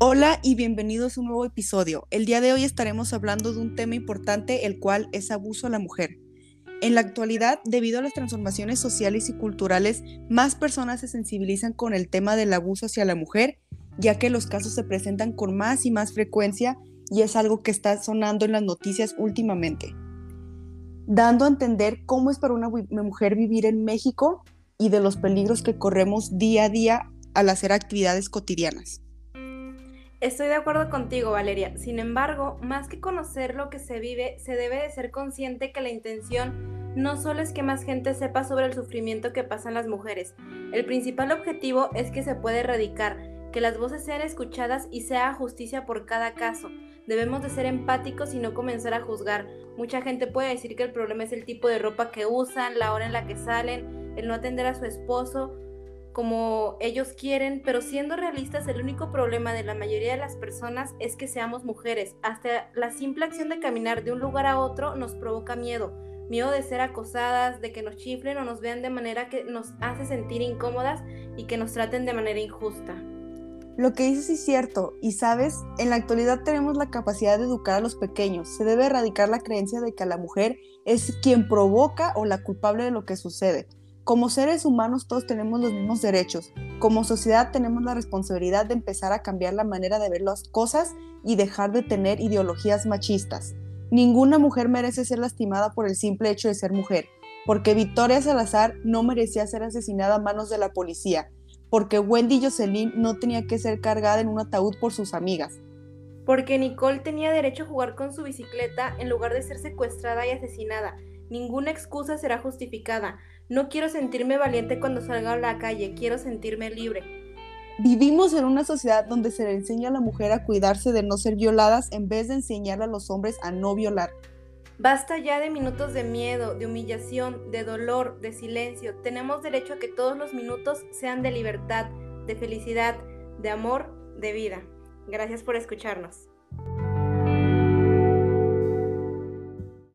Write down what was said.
Hola y bienvenidos a un nuevo episodio. El día de hoy estaremos hablando de un tema importante, el cual es abuso a la mujer. En la actualidad, debido a las transformaciones sociales y culturales, más personas se sensibilizan con el tema del abuso hacia la mujer, ya que los casos se presentan con más y más frecuencia y es algo que está sonando en las noticias últimamente, dando a entender cómo es para una mujer vivir en México y de los peligros que corremos día a día al hacer actividades cotidianas. Estoy de acuerdo contigo, Valeria. Sin embargo, más que conocer lo que se vive, se debe de ser consciente que la intención no solo es que más gente sepa sobre el sufrimiento que pasan las mujeres. El principal objetivo es que se pueda erradicar, que las voces sean escuchadas y sea justicia por cada caso. Debemos de ser empáticos y no comenzar a juzgar. Mucha gente puede decir que el problema es el tipo de ropa que usan, la hora en la que salen, el no atender a su esposo como ellos quieren, pero siendo realistas, el único problema de la mayoría de las personas es que seamos mujeres. Hasta la simple acción de caminar de un lugar a otro nos provoca miedo. Miedo de ser acosadas, de que nos chiflen o nos vean de manera que nos hace sentir incómodas y que nos traten de manera injusta. Lo que dices es cierto, y sabes, en la actualidad tenemos la capacidad de educar a los pequeños. Se debe erradicar la creencia de que la mujer es quien provoca o la culpable de lo que sucede. Como seres humanos todos tenemos los mismos derechos. Como sociedad tenemos la responsabilidad de empezar a cambiar la manera de ver las cosas y dejar de tener ideologías machistas. Ninguna mujer merece ser lastimada por el simple hecho de ser mujer, porque Victoria Salazar no merecía ser asesinada a manos de la policía, porque Wendy Jocelyn no tenía que ser cargada en un ataúd por sus amigas. Porque Nicole tenía derecho a jugar con su bicicleta en lugar de ser secuestrada y asesinada. Ninguna excusa será justificada. No quiero sentirme valiente cuando salga a la calle, quiero sentirme libre. Vivimos en una sociedad donde se le enseña a la mujer a cuidarse de no ser violadas en vez de enseñar a los hombres a no violar. Basta ya de minutos de miedo, de humillación, de dolor, de silencio. Tenemos derecho a que todos los minutos sean de libertad, de felicidad, de amor, de vida. Gracias por escucharnos.